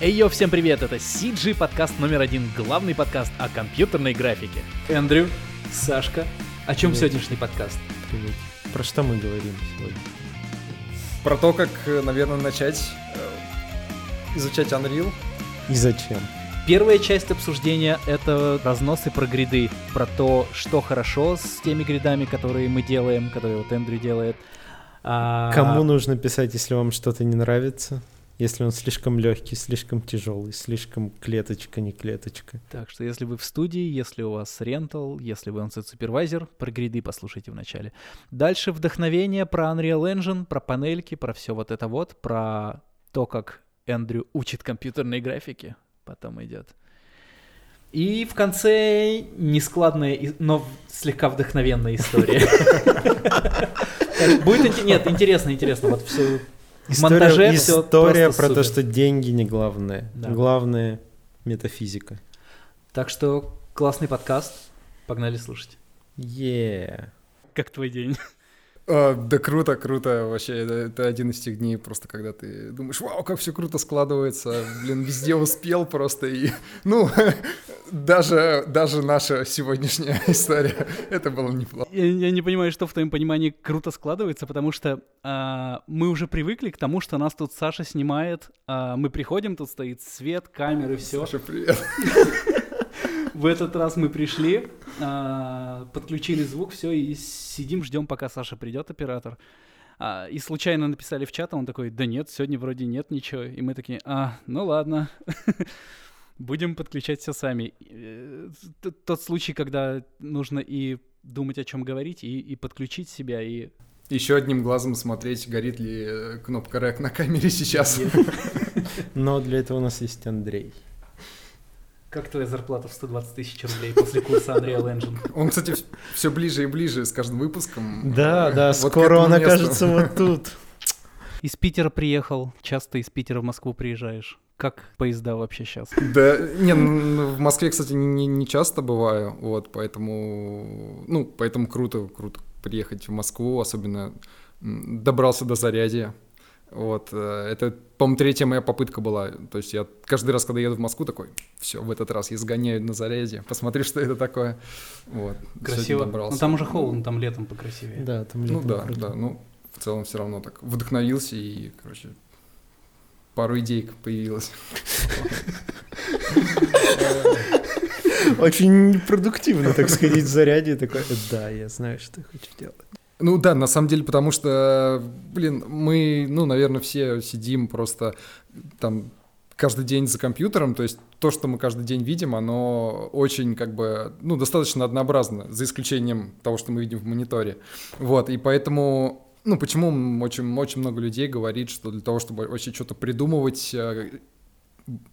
Эй, йо, всем привет, это CG подкаст номер один, главный подкаст о компьютерной графике. Эндрю, Сашка, о чем Привет. сегодняшний подкаст? Привет. Про что мы говорим сегодня? Про то, как, э, наверное, начать э, изучать Unreal. И зачем? Первая часть обсуждения — это разносы про гриды, про то, что хорошо с теми гридами, которые мы делаем, которые вот Эндрю делает. А, Кому нужно писать, если вам что-то не нравится? Если он слишком легкий, слишком тяжелый, слишком клеточка, не клеточка. Так что если вы в студии, если у вас рентал, если вы on-set супервайзер, про гриды послушайте вначале. Дальше вдохновение про Unreal Engine, про панельки, про все вот это вот, про то, как Эндрю учит компьютерной графике, потом идет. И в конце нескладная, но слегка вдохновенная история. Будет нет, интересно, интересно, вот все в монтаже история про то, супер. что деньги не главное. Да. Главное метафизика. Так что классный подкаст, погнали слушать. Е. Как твой день? А, да круто, круто вообще. Это, это один из тех дней просто, когда ты думаешь, вау, как все круто складывается. Блин, везде успел просто. И, ну, даже, даже наша сегодняшняя история, это было неплохо. Я, я не понимаю, что в твоем понимании круто складывается, потому что а, мы уже привыкли к тому, что нас тут Саша снимает. а, мы приходим, тут стоит свет, камеры, все. Саша, привет. В этот раз мы пришли, а, подключили звук, все, и сидим, ждем, пока Саша придет, оператор. А, и случайно написали в чат, а он такой, да нет, сегодня вроде нет ничего. И мы такие, а, ну ладно. Будем подключать все сами. Э, Тот случай, когда нужно и думать, о чем говорить, и, и подключить себя, и... Еще одним глазом смотреть, горит ли э, кнопка рек на камере сейчас. Но для этого у нас есть Андрей. Как твоя зарплата в 120 тысяч рублей после курса Unreal Engine? Он, кстати, все ближе и ближе с каждым выпуском. Да, да, вот скоро он месту. окажется вот тут. Из Питера приехал. Часто из Питера в Москву приезжаешь. Как поезда вообще сейчас? Да, не, ну, в Москве, кстати, не, не часто бываю, вот, поэтому, ну, поэтому круто, круто приехать в Москву, особенно добрался до Зарядья, вот, э, это, по-моему, третья моя попытка была, то есть я каждый раз, когда еду в Москву, такой, все, в этот раз я сгоняю на Зарядье, посмотри, что это такое, вот. Красиво. добрался. Ну там уже холодно, там летом покрасивее. Да, там Ну летом да, круто. да, ну, в целом все равно так вдохновился и, короче, пару идей появилось. Очень продуктивно так сходить в заряде. Такой, да, я знаю, что я хочу делать. Ну да, на самом деле, потому что, блин, мы, ну, наверное, все сидим просто там каждый день за компьютером, то есть то, что мы каждый день видим, оно очень как бы, ну, достаточно однообразно, за исключением того, что мы видим в мониторе. Вот, и поэтому, ну, почему очень, очень много людей говорит, что для того, чтобы вообще что-то придумывать, э,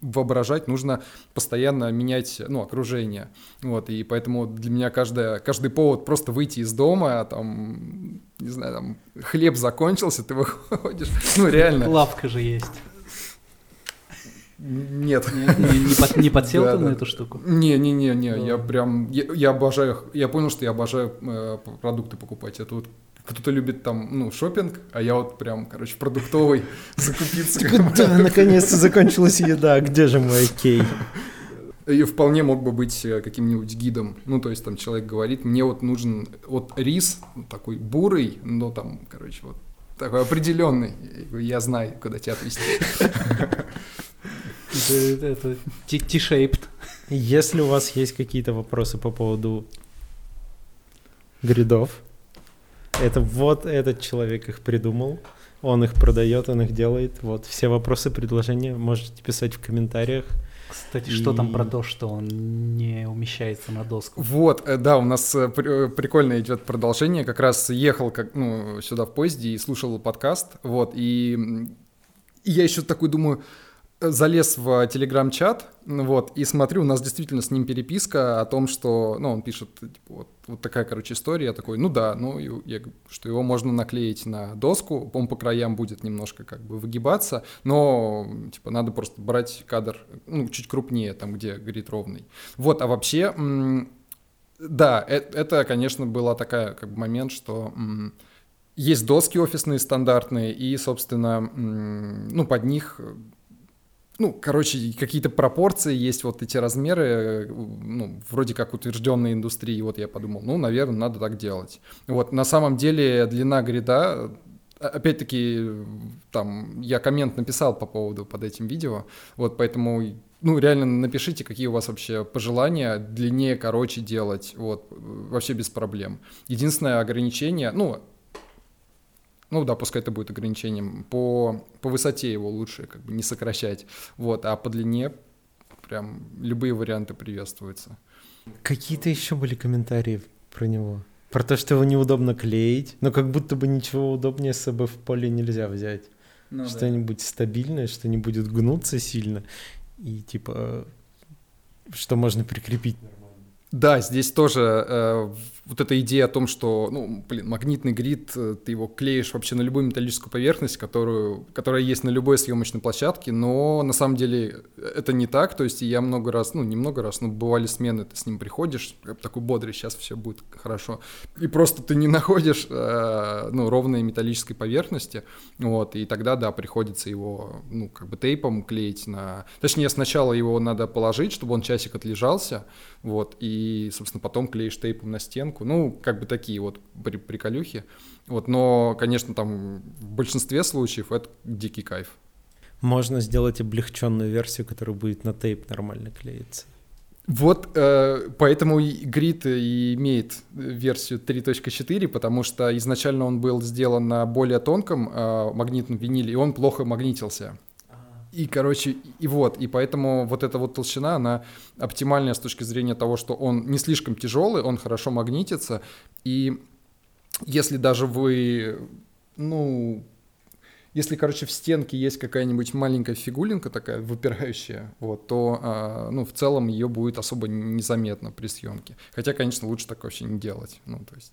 воображать, нужно постоянно менять, ну, окружение. Вот, и поэтому для меня каждая, каждый повод просто выйти из дома, а там, не знаю, там, хлеб закончился, ты выходишь, ну, реально. Лавка же есть. Нет. Не, не- не под- не подсел Да, ты на да. эту штуку? Не-не-не-не, я Да. прям, я, я обожаю, я понял, что я обожаю э, продукты покупать. Это вот кто-то любит там, ну, шопинг, а я вот прям, короче, продуктовый закупиться. Да, наконец-то закончилась еда. Где же мой кей? И вполне мог бы быть э, каким-нибудь гидом. Ну, то есть там человек говорит, мне вот нужен вот рис такой бурый, но там, короче, вот такой определенный. Я знаю, куда тебя отвезти. Это, T-shaped. Если у вас есть какие-то вопросы по поводу гридов, это вот этот человек их придумал, он их продает, он их делает. Вот все вопросы, предложения можете писать в комментариях. Кстати, что там И- про то, что он не умещается на доску? Вот, э, да, у нас э, при- э, прикольно идет продолжение. Как раз ехал как, ну, сюда в поезде и слушал подкаст. Вот, и, и я еще такой думаю, залез в телеграм-чат, вот, и смотрю, у нас действительно с ним переписка о том, что, ну, он пишет, типа, вот, вот такая, короче, история, я такой, ну да, ну, я, что его можно наклеить на доску, он по краям будет немножко как бы выгибаться, но, типа, надо просто брать кадр, ну, чуть крупнее, там, где грит ровный. Вот, а вообще, да, э- это, конечно, была такая, как бы, момент, что... есть доски офисные стандартные, и, собственно, ну, под них ну, короче, какие-то пропорции есть, вот эти размеры, ну, вроде как утвержденные индустрии. Вот я подумал, ну, наверное, надо так делать. Вот, на самом деле длина грида, опять-таки, там, я коммент написал по поводу под этим видео, вот, поэтому ну, реально напишите, какие у вас вообще пожелания, длиннее, короче делать, вот, вообще без проблем. Единственное ограничение, ну, ну да, пускай это будет ограничением, по, по высоте его лучше как бы не сокращать, вот, а по длине прям любые варианты приветствуются. Какие-то еще были комментарии про него? Про то, что его неудобно клеить, но как будто бы ничего удобнее с собой в поле нельзя взять. Ну, что-нибудь да. стабильное, что не будет гнуться сильно, и типа, что можно прикрепить да, здесь тоже э, вот эта идея о том, что, ну, блин, магнитный грид, э, ты его клеишь вообще на любую металлическую поверхность, которую, которая есть на любой съемочной площадке, но на самом деле это не так, то есть я много раз, ну, не много раз, но бывали смены, ты с ним приходишь, такой бодрый, сейчас все будет хорошо, и просто ты не находишь, э, ну, ровной металлической поверхности, вот, и тогда, да, приходится его, ну, как бы тейпом клеить на... Точнее, сначала его надо положить, чтобы он часик отлежался, вот, и, собственно, потом клеишь тейпом на стенку, ну, как бы такие вот при приколюхи, вот, но, конечно, там в большинстве случаев это дикий кайф. Можно сделать облегченную версию, которая будет на тейп нормально клеиться. Вот э, поэтому Grid и имеет версию 3.4, потому что изначально он был сделан на более тонком э, магнитном виниле, и он плохо магнитился. И, короче, и вот, и поэтому вот эта вот толщина, она оптимальная с точки зрения того, что он не слишком тяжелый, он хорошо магнитится, и если даже вы, ну, если, короче, в стенке есть какая-нибудь маленькая фигулинка такая выпирающая, вот, то, а, ну, в целом ее будет особо незаметно при съемке. Хотя, конечно, лучше так вообще не делать, ну, то есть,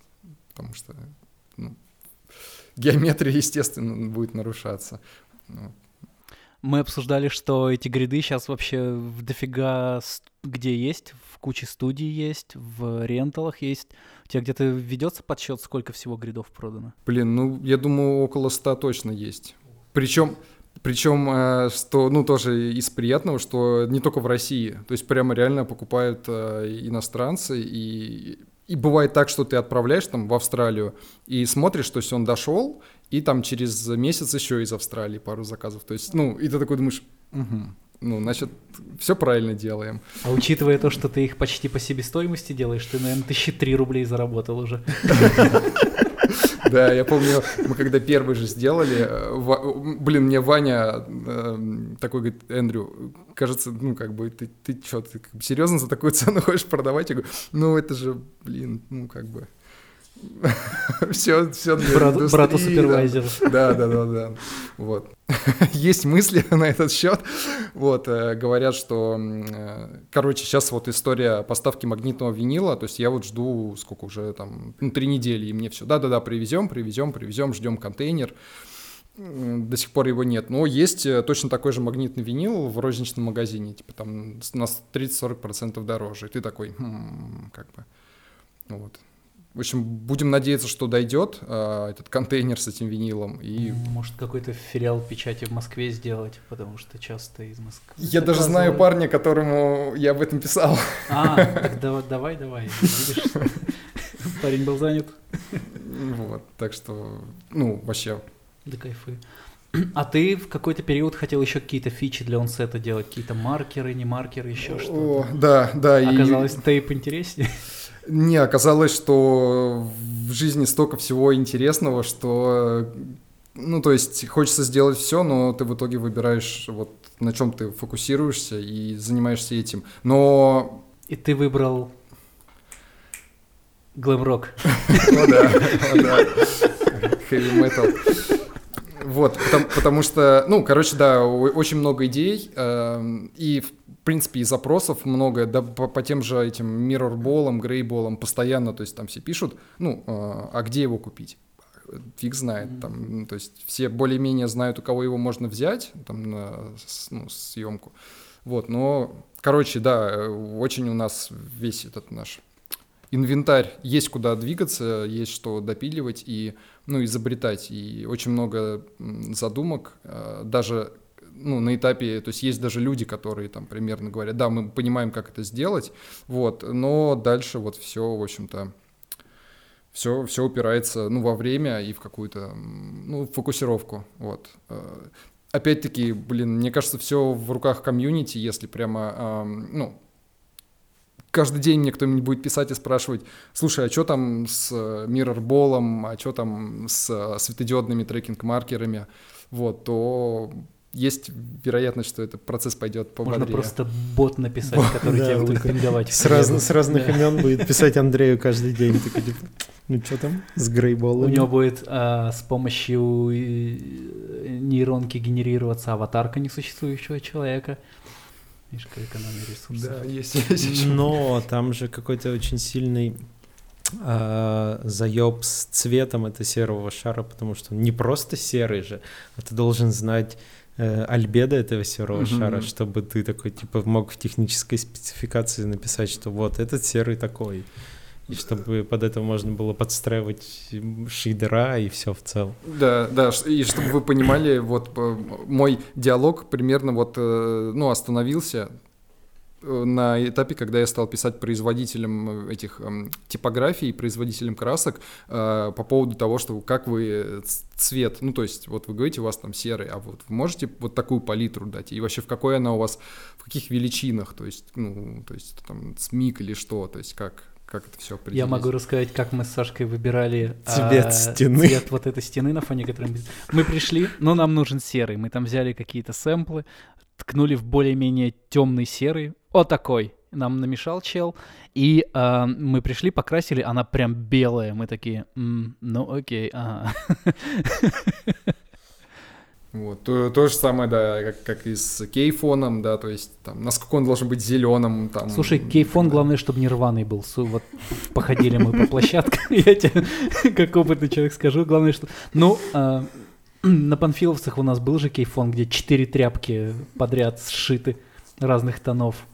потому что, ну, геометрия, естественно, будет нарушаться. Ну, мы обсуждали, что эти гриды сейчас вообще в дофига где есть, в куче студий есть, в ренталах есть. У тебя где-то ведется подсчет, сколько всего гридов продано? Блин, ну, я думаю, около ста точно есть. Причем причем, э, что, ну, тоже из приятного, что не только в России, то есть прямо реально покупают э, иностранцы, и, и бывает так, что ты отправляешь там в Австралию и смотришь, то есть он дошел, и там через месяц еще из Австралии пару заказов. То есть, ну, и ты такой думаешь, угу, ну, значит, все правильно делаем. А учитывая то, что ты их почти по себестоимости делаешь, ты, наверное, тысячи три рублей заработал уже. Да, я помню, мы когда первый же сделали, э, блин, мне Ваня эм, такой говорит, Эндрю, кажется, ну, как бы, ты, ты что, ты серьезно за такую цену хочешь продавать? Я говорю, ну, это же, блин, ну, как бы, все, все для Брат, Брату супервайзеру. Да, да, да, да. Вот. Есть мысли на этот счет. Вот, э, говорят, что, э, короче, сейчас вот история поставки магнитного винила, то есть я вот жду, сколько уже там, ну, три недели, и мне все, да-да-да, привезем, привезем, привезем, ждем контейнер. До сих пор его нет. Но есть э, точно такой же магнитный винил в розничном магазине. Типа там на 30-40% дороже. И ты такой, хм, как бы, вот. В общем, будем надеяться, что дойдет э, этот контейнер с этим винилом. И... Может, какой-то филиал печати в Москве сделать, потому что часто из Москвы. Я заказывают. даже знаю парня, которому я об этом писал. А, так давай, давай, парень был занят. Вот, так что, ну, вообще. Да кайфы. А ты в какой-то период хотел еще какие-то фичи для онсета делать, какие-то маркеры, не маркеры, еще что-то? Да, да. Оказалось, и... тейп интереснее. Не, оказалось, что в жизни столько всего интересного, что, ну, то есть хочется сделать все, но ты в итоге выбираешь вот на чем ты фокусируешься и занимаешься этим. Но... И ты выбрал глэм-рок. О да, о да. Metal. Вот, потому, потому что, ну, короче, да, очень много идей, э, и, в принципе, и запросов много, да, по, по тем же этим миррорболам, грейболам постоянно, то есть там все пишут, ну, э, а где его купить? Фиг знает, там, ну, то есть все более-менее знают, у кого его можно взять, там, на ну, съемку, вот, но, короче, да, очень у нас весь этот наш инвентарь, есть куда двигаться, есть что допиливать, и ну, изобретать. И очень много задумок, э, даже ну, на этапе, то есть есть даже люди, которые там примерно говорят, да, мы понимаем, как это сделать, вот, но дальше вот все, в общем-то, все, все упирается, ну, во время и в какую-то, ну, фокусировку, вот. Э, опять-таки, блин, мне кажется, все в руках комьюнити, если прямо, ну, каждый день мне кто-нибудь будет писать и спрашивать, слушай, а что там с миррорболом, а что там с светодиодными трекинг-маркерами, вот, то есть вероятность, что этот процесс пойдет по Можно просто бот написать, бот, который да, тебе будет пинговать. С, раз, с разных да. имен будет писать Андрею каждый день. Такой, типа, ну что там с грейболом? У него будет а, с помощью э, нейронки генерироваться аватарка несуществующего человека. Видишь, как экономия ресурсов. Да, есть, есть. Но там же какой-то очень сильный э, заеб с цветом этого серого шара, потому что он не просто серый же, а ты должен знать альбедо этого серого mm-hmm. шара, чтобы ты такой, типа, мог в технической спецификации написать, что вот этот серый такой. И чтобы под это можно было подстраивать шейдера и все в целом. Да, да, и чтобы вы понимали, вот э, мой диалог примерно вот, э, ну, остановился Э, на этапе, когда я стал писать производителям э, этих э, типографий, производителям красок э, по поводу того, что как вы цвет, ну то есть вот вы говорите, у вас там серый, а вот вы можете вот такую палитру дать, и вообще в какой она у вас, в каких величинах, то есть, ну, то есть там смик или что, то есть как, как это все определить? Я могу рассказать, как мы с Сашкой выбирали цвет а, стены. Цвет вот этой стены, на фоне которой мы... Мы пришли, но нам нужен серый. Мы там взяли какие-то сэмплы, ткнули в более-менее темный серый, вот такой. Нам намешал чел, и э, мы пришли, покрасили, она прям белая. Мы такие, М, ну окей, ага. Вот, то, то же самое, да, как, как и с кейфоном, да, то есть там, насколько он должен быть зеленым, там. Слушай, кейфон, да. главное, чтобы не рваный был. Вот походили мы по площадке, я тебе, как опытный человек, скажу, главное, что... Ну, э, на панфиловцах у нас был же кейфон, где четыре тряпки подряд сшиты разных тонов.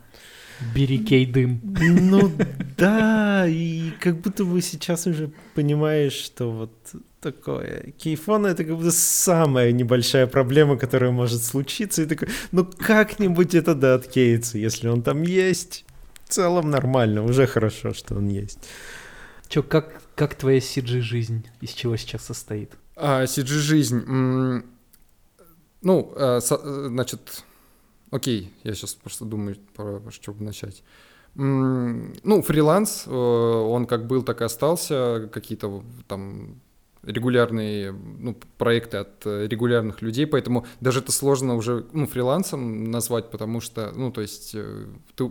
Бери кей дым. Ну да, и как будто бы сейчас уже понимаешь, что вот такое. Кейфон — это как будто самая небольшая проблема, которая может случиться. И такой, ну как-нибудь это да откеется, если он там есть. В целом нормально, уже хорошо, что он есть. Чё, как, как твоя CG-жизнь? Из чего сейчас состоит? А, CG-жизнь... Ну, э, значит, Окей, я сейчас просто думаю, про что бы начать. Ну, фриланс, э, он как был, так и остался. Какие-то там регулярные ну, проекты от э, регулярных людей, поэтому даже это сложно уже ну, фрилансом назвать, потому что, ну, то есть э, ты,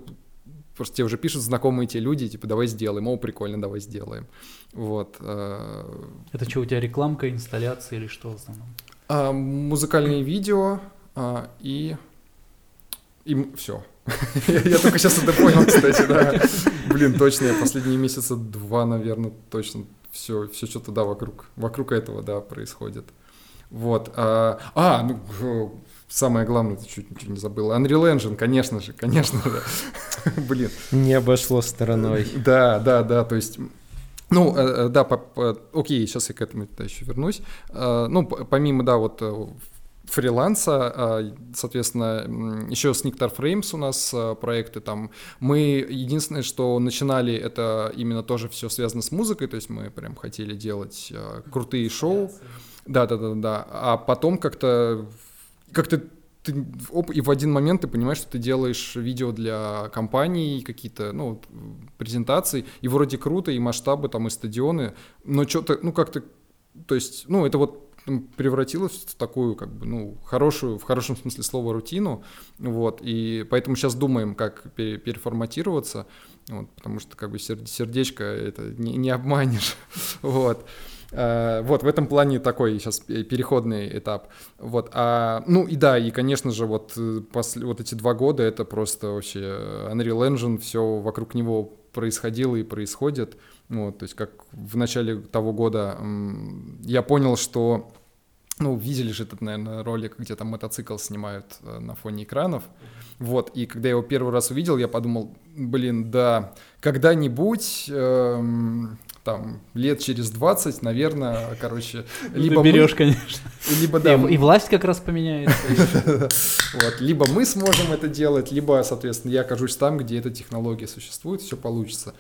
просто тебе уже пишут знакомые те люди, типа, давай сделаем, о, прикольно, давай сделаем. Вот. Это что, у тебя рекламка, инсталляция или что в основном? А, музыкальные видео а, и и все. Я только сейчас это понял, кстати, да. Блин, точно, я последние месяца два, наверное, точно все, все что-то, да, вокруг, вокруг этого, да, происходит. Вот. А, а ну, самое главное, ты чуть ничего не забыл. Unreal Engine, конечно же, конечно же. Блин. Не обошло стороной. Да, да, да, то есть ну, э, э, да, по, по, окей, сейчас я к этому да, еще вернусь. Э, ну, помимо, да, вот фриланса, а, соответственно, еще с Nectar Frames у нас проекты там. Мы единственное, что начинали, это именно тоже все связано с музыкой, то есть мы прям хотели делать крутые шоу. Да, да, да, да. А потом как-то как-то ты, оп, и в один момент ты понимаешь, что ты делаешь видео для компаний, какие-то, ну, презентации, и вроде круто, и масштабы, там, и стадионы, но что-то, ну, как-то, то есть, ну, это вот превратилось в такую, как бы, ну, хорошую, в хорошем смысле слова, рутину, вот, и поэтому сейчас думаем, как переформатироваться, вот, потому что, как бы, сердечко это не, не обманешь, вот. Uh, вот в этом плане такой сейчас переходный этап. Вот, а, ну и да, и конечно же вот э, после вот эти два года это просто вообще Unreal Engine, все вокруг него происходило и происходит. Вот, то есть как в начале того года я понял, что ну, видели же этот, наверное, ролик, где там мотоцикл снимают э, на фоне экранов. Вот, и когда я его первый раз увидел, я подумал, блин, да, когда-нибудь, эм, там, лет через 20, наверное, короче, либо берешь, мы, конечно. Либо, да. И, и власть как раз поменяется. Вот, либо мы сможем это делать, либо, соответственно, я окажусь там, где эта технология существует, все получится.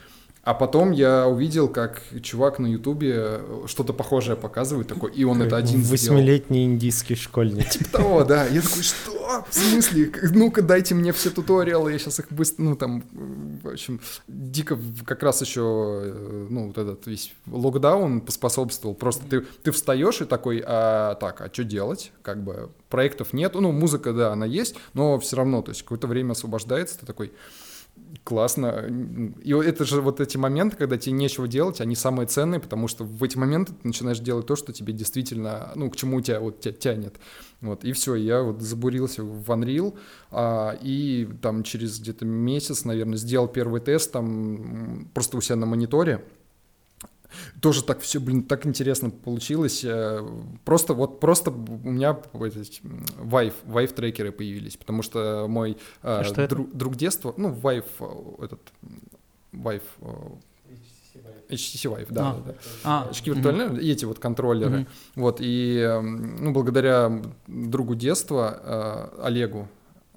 А потом я увидел, как чувак на Ютубе э, что-то похожее показывает такой, и он это один Восьмилетний индийский школьник. Типа того, да. Я такой, что? В смысле? Ну-ка дайте мне все туториалы, я сейчас их быстро, ну там, в общем, дико как раз еще, э, ну вот этот весь локдаун поспособствовал. Просто ты, ты встаешь и такой, а, так, а что делать? Как бы проектов нет, ну музыка, да, она есть, но все равно, то есть какое-то время освобождается, ты такой, классно. И это же вот эти моменты, когда тебе нечего делать, они самые ценные, потому что в эти моменты ты начинаешь делать то, что тебе действительно, ну, к чему тебя вот тебя тянет. Вот, и все, я вот забурился в Unreal, а, и там через где-то месяц, наверное, сделал первый тест там просто у себя на мониторе, тоже так все, блин, так интересно получилось. Э, просто вот просто у меня вайф, вайф трекеры появились, потому что мой э, а что друг, друг детства, ну вайф э, этот вайф HTC Vive, да, а, да. А, очки виртуальные, угу. эти вот контроллеры, угу. вот и ну благодаря другу детства Олегу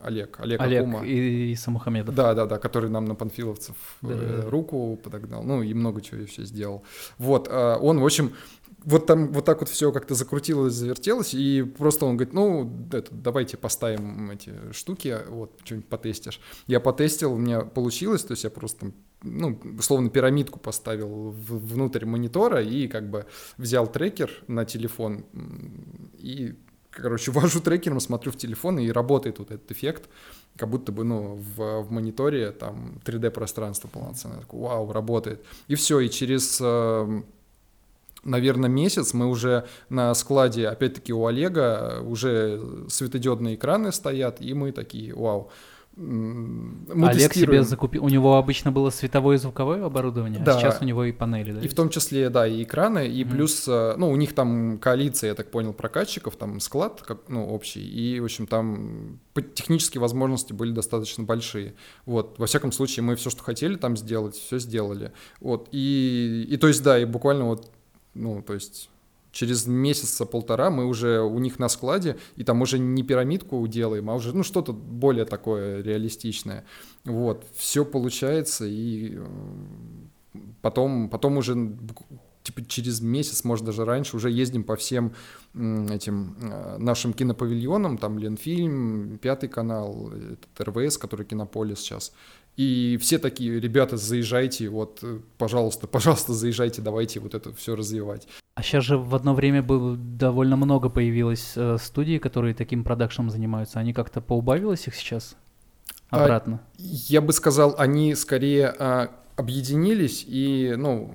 Олег, Олег, Олег Акума. и Самухамедов. Да, да, да, который нам на панфиловцев да, э, руку подогнал, ну и много чего еще сделал. Вот, э, он, в общем, вот там вот так вот все как-то закрутилось, завертелось, и просто он говорит, ну, это, давайте поставим эти штуки, вот, что-нибудь потестишь. Я потестил, у меня получилось, то есть я просто, ну, условно, пирамидку поставил в, внутрь монитора и как бы взял трекер на телефон и короче, ввожу трекером, смотрю в телефон, и работает вот этот эффект, как будто бы, ну, в, в мониторе там 3D-пространство полноценное. Я такой, вау, работает. И все, и через, э, наверное, месяц мы уже на складе, опять-таки, у Олега уже светодиодные экраны стоят, и мы такие, вау, мы Олег тестируем. себе закупил, у него обычно было световое и звуковое оборудование, а да. а сейчас у него и панели, да? И в том числе, да, и экраны, и mm плюс, э, ну, у них там коалиция, я так понял, прокатчиков, там склад, как, ну, общий, и, в общем, там технические возможности были достаточно большие. Вот, во всяком случае, мы все, что хотели там сделать, все сделали. Вот, и, и то есть, да, и буквально вот, ну, то есть через месяца полтора мы уже у них на складе, и там уже не пирамидку делаем, а уже ну, что-то более такое реалистичное. Вот, все получается, и потом, потом уже типа через месяц, может даже раньше, уже ездим по всем этим э, нашим кинопавильонам, там Ленфильм, Пятый канал, этот РВС, который Кинополис сейчас, и все такие, ребята, заезжайте, вот, э, пожалуйста, пожалуйста, заезжайте, давайте вот это все развивать. А сейчас же в одно время было довольно много появилось э, студий, которые таким продакшном занимаются. Они как-то поубавилось их сейчас а, обратно? А, я бы сказал, они скорее а, объединились и, ну,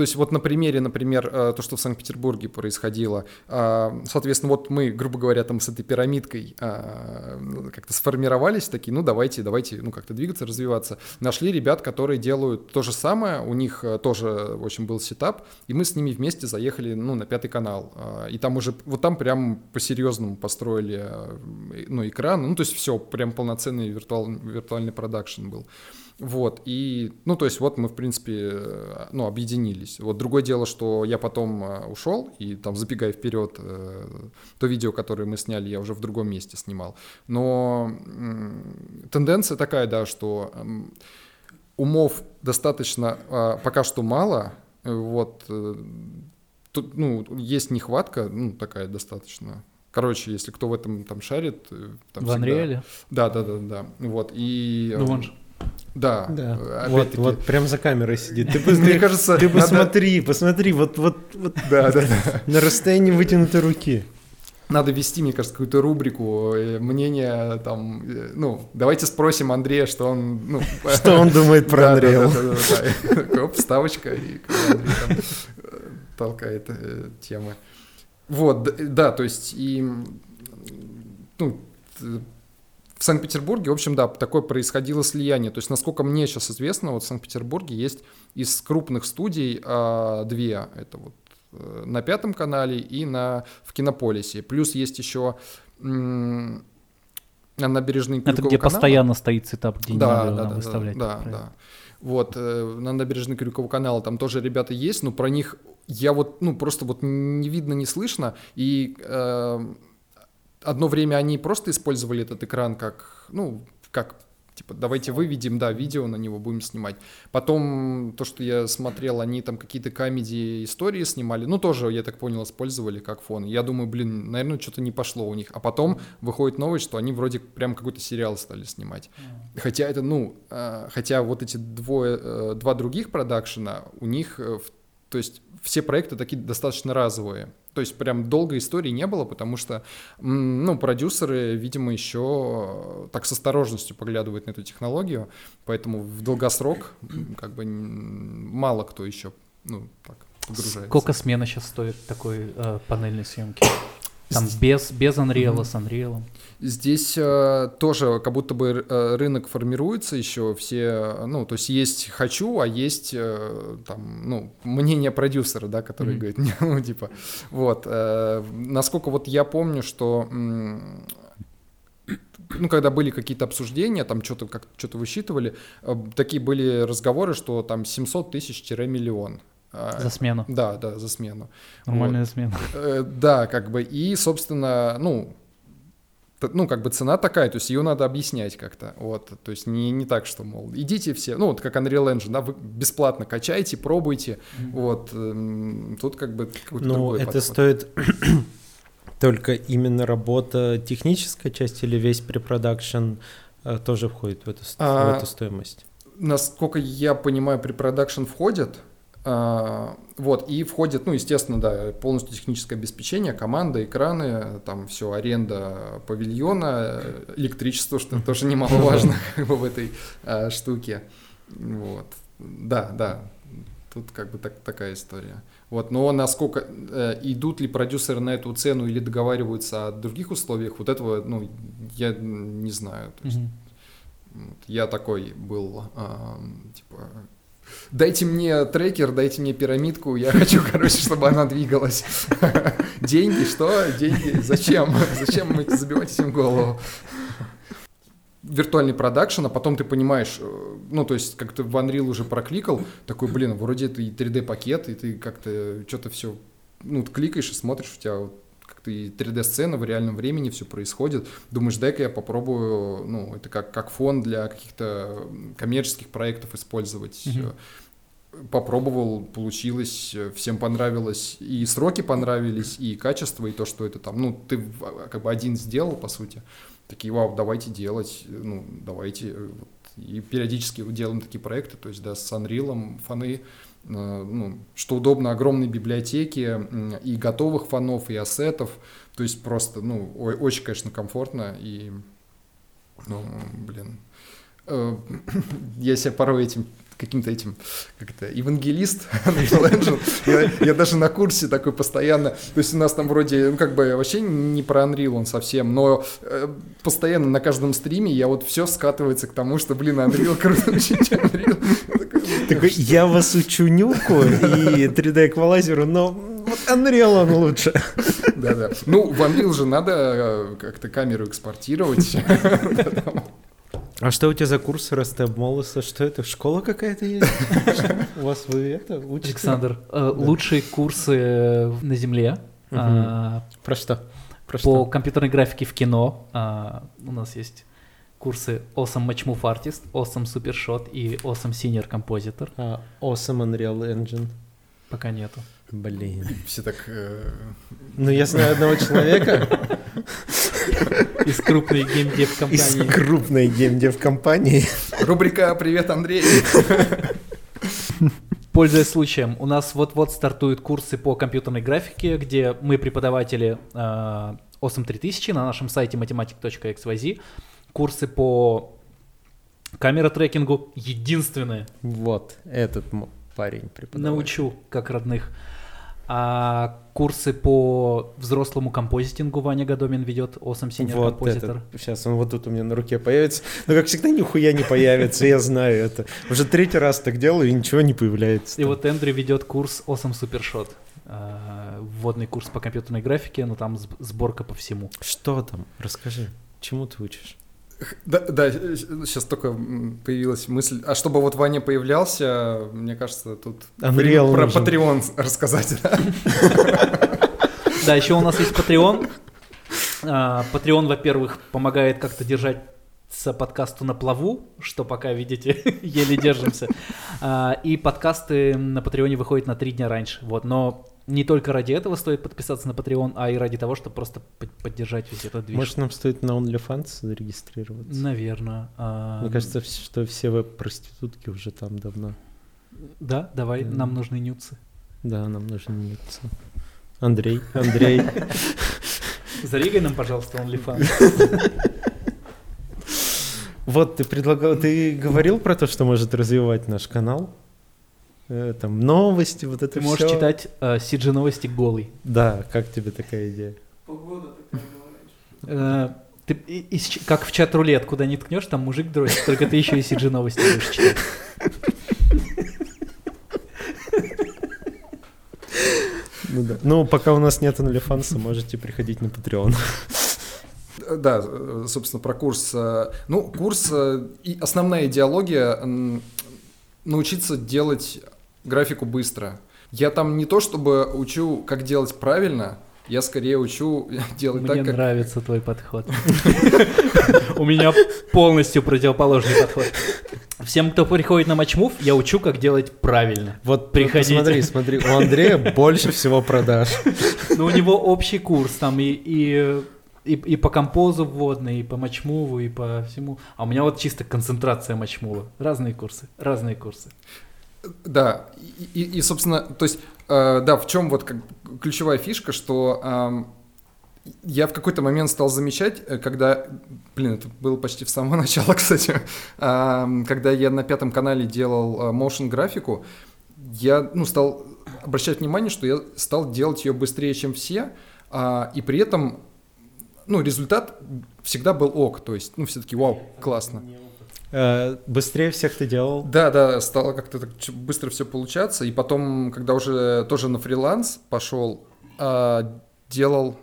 то есть вот на примере, например, э, то, что в Санкт-Петербурге происходило, э, соответственно, вот мы, грубо говоря, там с этой пирамидкой э, как-то сформировались такие, ну давайте, давайте, ну как-то двигаться, развиваться. Нашли ребят, которые делают то же самое, у них тоже, в общем, был сетап, и мы с ними вместе заехали, ну, на пятый канал. И там уже, вот там прям по-серьезному построили, ну, экран, ну, то есть все, прям полноценный виртуал, виртуальный продакшн был. Вот, и, ну, то есть вот мы, в принципе, э, ну, объединились. Вот другое дело, что я потом э, ушел, и там, забегая вперед, э, то видео, которое мы сняли, я уже в другом месте снимал. Но тенденция такая, да, что умов достаточно пока что мало, вот, тут, ну, есть нехватка, ну, такая достаточно Короче, если кто в этом там шарит... Там в Unreal? Да, да, да, да. Вот, и... Ну, он же да, да. Э, вот, вот прям за камерой сидит. Ты, Мне кажется, ты посмотри, посмотри, вот, вот, вот да, да, да. на расстоянии вытянутой руки. Надо вести, мне кажется, какую-то рубрику э, мнение там, э, ну, давайте спросим Андрея, что он, ну, что он думает про Андрея. Оп, ставочка, и Андрей там толкает темы. Вот, да, то есть и, ну, в Санкт-Петербурге, в общем, да, такое происходило слияние. То есть, насколько мне сейчас известно, вот в Санкт-Петербурге есть из крупных студий а, две. Это вот э, на пятом канале и на, в Кинополисе. Плюс есть еще м- на набережной Это где канала. постоянно стоит цитап, где да, не надо да, выставлять. Да, да, да. Вот, э, на набережной Крюкового канала там тоже ребята есть, но про них я вот, ну, просто вот не видно, не слышно, и э, одно время они просто использовали этот экран как, ну, как Типа, давайте выведем, да, видео на него будем снимать. Потом то, что я смотрел, они там какие-то комедии истории снимали, ну, тоже, я так понял, использовали как фон. Я думаю, блин, наверное, что-то не пошло у них. А потом выходит новость, что они вроде прям какой-то сериал стали снимать. Хотя это, ну, э, хотя вот эти двое, э, два других продакшена, у них, э, то есть все проекты такие достаточно разовые. То есть прям долгой истории не было, потому что, ну, продюсеры, видимо, еще так с осторожностью поглядывают на эту технологию, поэтому в долгосрок как бы мало кто еще, ну, так, погружается. Сколько смена сейчас стоит такой э, панельной съемки? Там без, без Unreal, с Unreal. Здесь э, тоже как будто бы э, рынок формируется еще, все, ну, то есть есть «хочу», а есть э, там, ну, мнение продюсера, да, который mm-hmm. говорит, ну, типа, вот. Э, насколько вот я помню, что ну, когда были какие-то обсуждения, там что-то как что-то высчитывали, э, такие были разговоры, что там 700 тысяч-миллион. А, за смену. Да, да, за смену. Нормальная вот. смена. Э, да, как бы, и, собственно, ну, ну, как бы цена такая, то есть ее надо объяснять как-то, вот, то есть не, не так, что, мол, идите все, ну, вот как Unreal Engine, да, вы бесплатно качайте, пробуйте, mm-hmm. вот, эм, тут как бы какой-то Ну, это подход. стоит только именно работа техническая часть или весь препродакшн э, тоже входит в эту, а, в эту стоимость? Насколько я понимаю, препродакшн входит, вот, и входит, ну, естественно, да, полностью техническое обеспечение, команда, экраны, там все, аренда павильона, электричество, что тоже немаловажно как бы, в этой а, штуке. Вот. Да, да, тут как бы так, такая история. Вот, но насколько э, идут ли продюсеры на эту цену или договариваются о других условиях, вот этого, ну, я не знаю. То есть, mm-hmm. вот, я такой был, э, типа, дайте мне трекер, дайте мне пирамидку, я хочу, короче, чтобы она двигалась. Деньги, что? Деньги? Зачем? Зачем мы забивать этим голову? виртуальный продакшн, а потом ты понимаешь, э, ну, то есть, как ты в Unreal уже прокликал, такой, блин, вроде это и 3D-пакет, и ты как-то что-то все, ну, кликаешь и смотришь, у тебя и 3D-сцена в реальном времени все происходит. Думаешь, дай-ка я попробую, ну, это как, как фон для каких-то коммерческих проектов использовать. Mm-hmm попробовал, получилось, всем понравилось, и сроки понравились, и качество, и то, что это там, ну, ты как бы один сделал, по сути, такие, вау, давайте делать, ну, давайте, и периодически делаем такие проекты, то есть, да, с Unreal, фаны, Э, ну, что удобно, огромные библиотеки и готовых фонов, и ассетов. То есть просто, ну, очень, конечно, комфортно и, ну, блин, э, я себя порой этим каким-то этим, как это, евангелист Unreal Engine. Я, я даже на курсе такой постоянно, то есть у нас там вроде, ну, как бы вообще не про Unreal он совсем, но э, постоянно на каждом стриме я вот все скатывается к тому, что, блин, Unreal круто, учить Unreal. Такой, я вас учу нюку и 3D эквалайзеру, но вот Unreal он лучше. Да-да. Ну, в Unreal же надо э, как-то камеру экспортировать. А что у тебя за курсы Растеб Молоса? Что это, школа какая-то есть? У вас вы это учите? Александр, э, лучшие курсы на Земле. А, Про что? По компьютерной графике в кино а, у нас есть курсы Awesome Matchmove Artist, Awesome Super Shot и Awesome Senior Compositor. А, awesome Unreal Engine. Пока нету. Блин. Все так... Э... Ну, я знаю одного человека. Из крупной геймдев компании. Из крупной геймдев компании. Рубрика «Привет, Андрей». Пользуясь случаем, у нас вот-вот стартуют курсы по компьютерной графике, где мы преподаватели э, Awesome 3000 на нашем сайте mathematic.xyz курсы по камера-трекингу единственные. Вот, этот парень преподаватель. Научу, как родных. А курсы по взрослому композитингу Ваня Гадомин ведет, Awesome Senior вот композитор. Это. Сейчас он вот тут у меня на руке появится. Но, как всегда, нихуя не появится, я знаю это. Уже третий раз так делаю, и ничего не появляется. И вот Эндрю ведет курс Awesome Super Shot. э, вводный курс по компьютерной графике, но там сборка по всему. Что там? Расскажи, чему ты учишь? Да, да, сейчас только появилась мысль. А чтобы вот Ваня появлялся, мне кажется, тут Unreal про Patreon рассказать. Да, еще у нас есть Patreon. Patreon, во-первых, помогает как-то держать подкасту на плаву, что пока, видите, еле держимся. А, и подкасты на Патреоне выходят на три дня раньше. Вот, но не только ради этого стоит подписаться на Patreon, а и ради того, чтобы просто поддержать весь этот движ. Может, нам стоит на OnlyFans зарегистрироваться? Наверное. А... Мне кажется, что все веб-проститутки уже там давно. Да, давай, да. нам нужны нюцы. Да, нам нужны нюцы. Андрей, Андрей. Зарегай нам, пожалуйста, OnlyFans. Вот ты предлагал, ты говорил про то, что может развивать наш канал. Э, там новости, вот это Ты можешь всё. читать э, CG новости голый. Да, как тебе такая идея? Погода такая была. Э, ты, и, и, как в чат рулет, куда не ткнешь, там мужик дрочит, только ты еще и CG новости будешь читать. Ну да. Ну, пока у нас нет OnlyFans, можете приходить на Patreon. Да, собственно, про курс. Ну, курс и основная идеология научиться делать графику быстро. Я там не то чтобы учу, как делать правильно, я скорее учу делать Мне так, как... Мне нравится твой подход. У меня полностью противоположный подход. Всем, кто приходит на матчмув, я учу, как делать правильно. Вот приходите. Смотри, смотри, у Андрея больше всего продаж. Ну, у него общий курс там и, и и, и по композу вводной, и по матчмуву, и по всему. А у меня вот чисто концентрация матчмува. Разные курсы, разные курсы. Да, и, и, и собственно, то есть, э, да, в чем вот как, ключевая фишка, что э, я в какой-то момент стал замечать, э, когда, блин, это было почти в самого начала, кстати, э, когда я на пятом канале делал э, motion графику, я, ну, стал обращать внимание, что я стал делать ее быстрее, чем все, э, и при этом ну, результат всегда был ок, то есть, ну, все таки вау, классно. Э, быстрее всех ты делал? Да, да, стало как-то так быстро все получаться. И потом, когда уже тоже на фриланс пошел, а, делал...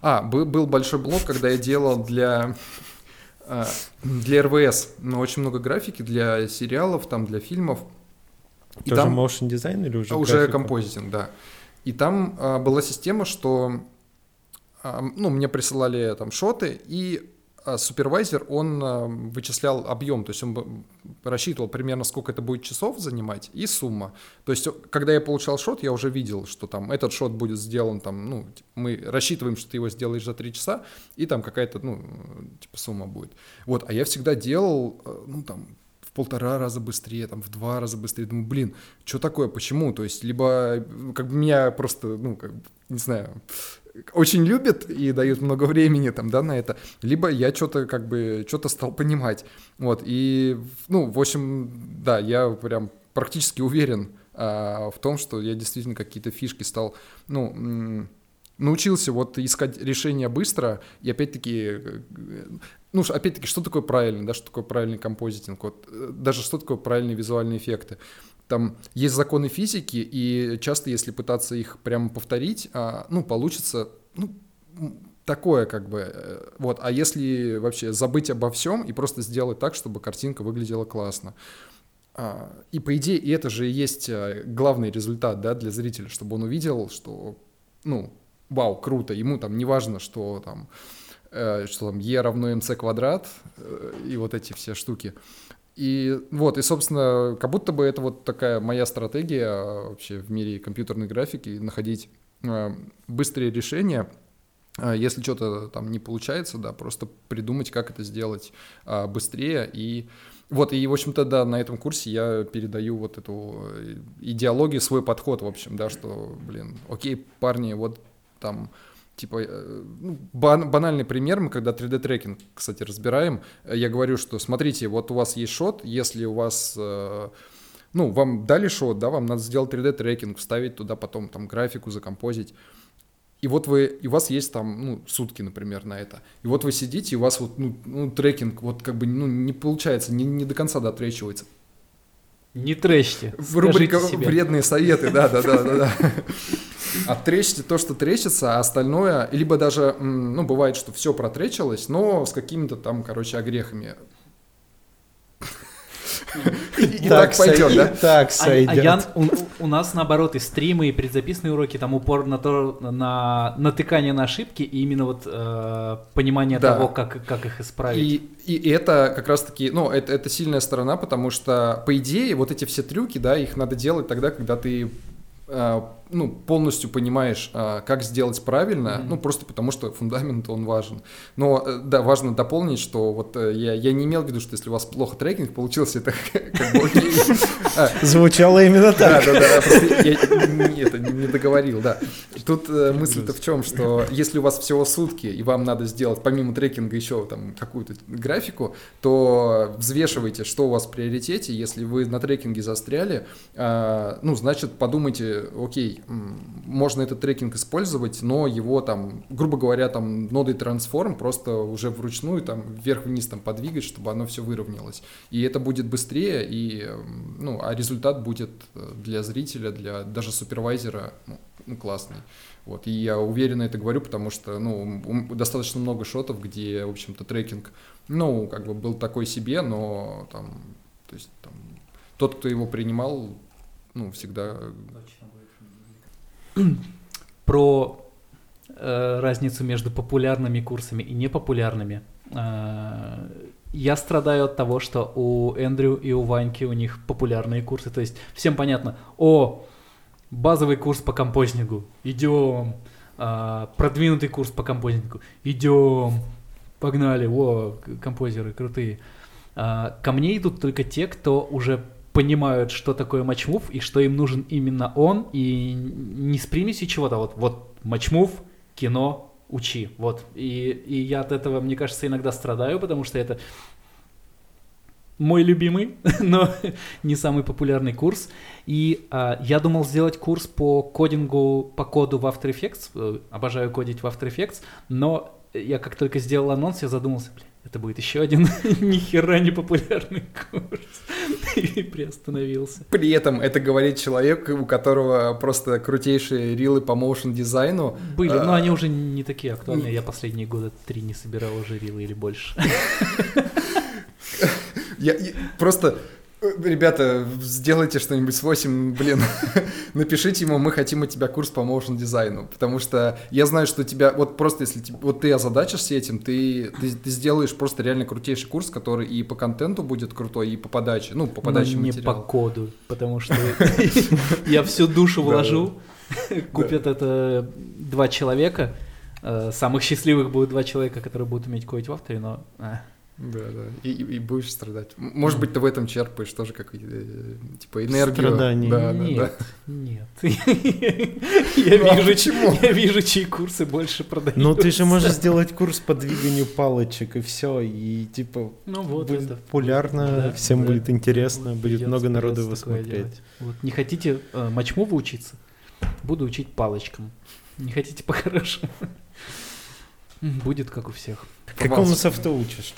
А, был, большой блок, когда я делал для а, для РВС, ну, очень много графики для сериалов, там, для фильмов. И Тоже там... motion дизайн или уже Уже композитинг, да. И там а, была система, что ну, мне присылали там шоты, и а, супервайзер, он а, вычислял объем, то есть он рассчитывал примерно, сколько это будет часов занимать, и сумма. То есть, когда я получал шот, я уже видел, что там этот шот будет сделан, там, ну, мы рассчитываем, что ты его сделаешь за три часа, и там какая-то, ну, типа сумма будет. Вот, а я всегда делал, э, ну, там, в полтора раза быстрее, там, в два раза быстрее. Думаю, блин, что такое, почему? То есть, либо, как бы меня просто, ну, как, не знаю, очень любят и дают много времени там, да, на это, либо я что-то как бы, что-то стал понимать, вот, и, ну, в общем, да, я прям практически уверен а, в том, что я действительно какие-то фишки стал, ну, научился вот искать решения быстро, и опять-таки, ну, опять-таки, что такое правильный, да, что такое правильный композитинг, вот, э, даже что такое правильные визуальные эффекты там есть законы физики, и часто, если пытаться их прямо повторить, а, ну, получится, ну, такое как бы, э, вот, а если вообще забыть обо всем и просто сделать так, чтобы картинка выглядела классно. А, и по идее, и это же и есть э, главный результат, да, для зрителя, чтобы он увидел, что, ну, вау, круто, ему там не важно, что там, э, что там e равно mc квадрат и вот эти все штуки. И вот, и, собственно, как будто бы это вот такая моя стратегия а, вообще в мире компьютерной графики, находить э, быстрые решения, э, если что-то там не получается, да, просто придумать, как это сделать э, быстрее. И вот, и, в общем-то, да, на этом курсе я передаю вот эту идеологию, свой подход, в общем, да, что, блин, окей, парни, вот там типа, э, ну, бан, банальный пример, мы когда 3D-трекинг, кстати, разбираем, э, я говорю, что смотрите, вот у вас есть шот, если у вас, э, ну, вам дали шот, да, вам надо сделать 3D-трекинг, вставить туда потом там графику, закомпозить, и вот вы, и у вас есть там, ну, сутки, например, на это. И вот вы сидите, и у вас вот, ну, ну трекинг вот как бы, ну, не получается, не, не до конца дотречивается. Не тречьте. Рубрика себе. «Вредные советы», да-да-да-да. Отречьте то, что тречится, а остальное, либо даже, ну, бывает, что все протречилось, но с какими-то там, короче, огрехами. И так пойдет, да? Так сойдет. А, а у нас наоборот и стримы, и предзаписанные уроки, там упор на то, на натыкание на ошибки и именно вот э, понимание того, как, как их исправить. И, и это как раз-таки, ну, это, это сильная сторона, потому что, по идее, вот эти все трюки, да, их надо делать тогда, когда ты э, ну, полностью понимаешь, а, как сделать правильно, mm-hmm. ну, просто потому что фундамент, он важен. Но, э, да, важно дополнить, что вот э, я, я не имел в виду, что если у вас плохо трекинг получился, это как бы а. Звучало именно так. Да, да, да, просто я это не договорил, да. Тут э, мысль-то в чем, что если у вас всего сутки, и вам надо сделать помимо трекинга еще там какую-то графику, то взвешивайте, что у вас в приоритете. Если вы на трекинге застряли, а, ну, значит, подумайте, окей, можно этот трекинг использовать, но его там, грубо говоря, там нодой трансформ просто уже вручную там вверх-вниз там подвигать, чтобы оно все выровнялось. И это будет быстрее, и, ну, а результат будет э, для зрителя, для даже супервайзера ну, ну, классный. Вот. И я уверенно это говорю, потому что, ну, достаточно много шотов, где, в общем-то, трекинг, ну, как бы был такой себе, но там, то есть, там, тот, кто его принимал, ну, всегда про э, разницу между популярными курсами и непопулярными. Э, я страдаю от того, что у Эндрю и у Ваньки у них популярные курсы. То есть всем понятно, о, базовый курс по композингу, идем, э, продвинутый курс по композингу, идем, погнали, о, композеры крутые. Э, ко мне идут только те, кто уже понимают, что такое матчмув и что им нужен именно он, и не с примесью чего-то, вот, вот матчмув, кино, учи, вот. И, и я от этого, мне кажется, иногда страдаю, потому что это мой любимый, но не самый популярный курс. И а, я думал сделать курс по кодингу, по коду в After Effects. Э, обожаю кодить в After Effects, но я как только сделал анонс, я задумался, блин, это будет еще один нихера не популярный курс. И приостановился. При этом это говорит человек, у которого просто крутейшие рилы по моушен дизайну. Были, но они уже не такие актуальные. Я последние года три не собирал уже рилы или больше. Я просто Ребята, сделайте что-нибудь с 8, блин, напишите ему, мы хотим от тебя курс по моушен дизайну, потому что я знаю, что тебя, вот просто если вот ты озадачишься этим, ты, ты, ты сделаешь просто реально крутейший курс, который и по контенту будет крутой, и по подаче, ну, по подаче Но не по коду, потому что я всю душу вложу, купят это два человека, э, самых счастливых будет два человека, которые будут уметь кодить в авторе, но... Да, да. И, и, и будешь страдать. Может быть, ты в этом черпаешь тоже как э, типа энергию. Страдание. Да, нет, да, нет. Я ну, а вижу, я вижу, чьи курсы больше продают. Ну ты же можешь сделать курс по двиганию палочек и все, и типа ну, вот будет популярно, всем будет интересно, будет много народу его смотреть. Вот не хотите э, матчму учиться? Буду учить палочкам. Не хотите по-хорошему? Будет как у всех. Какому софту учишь?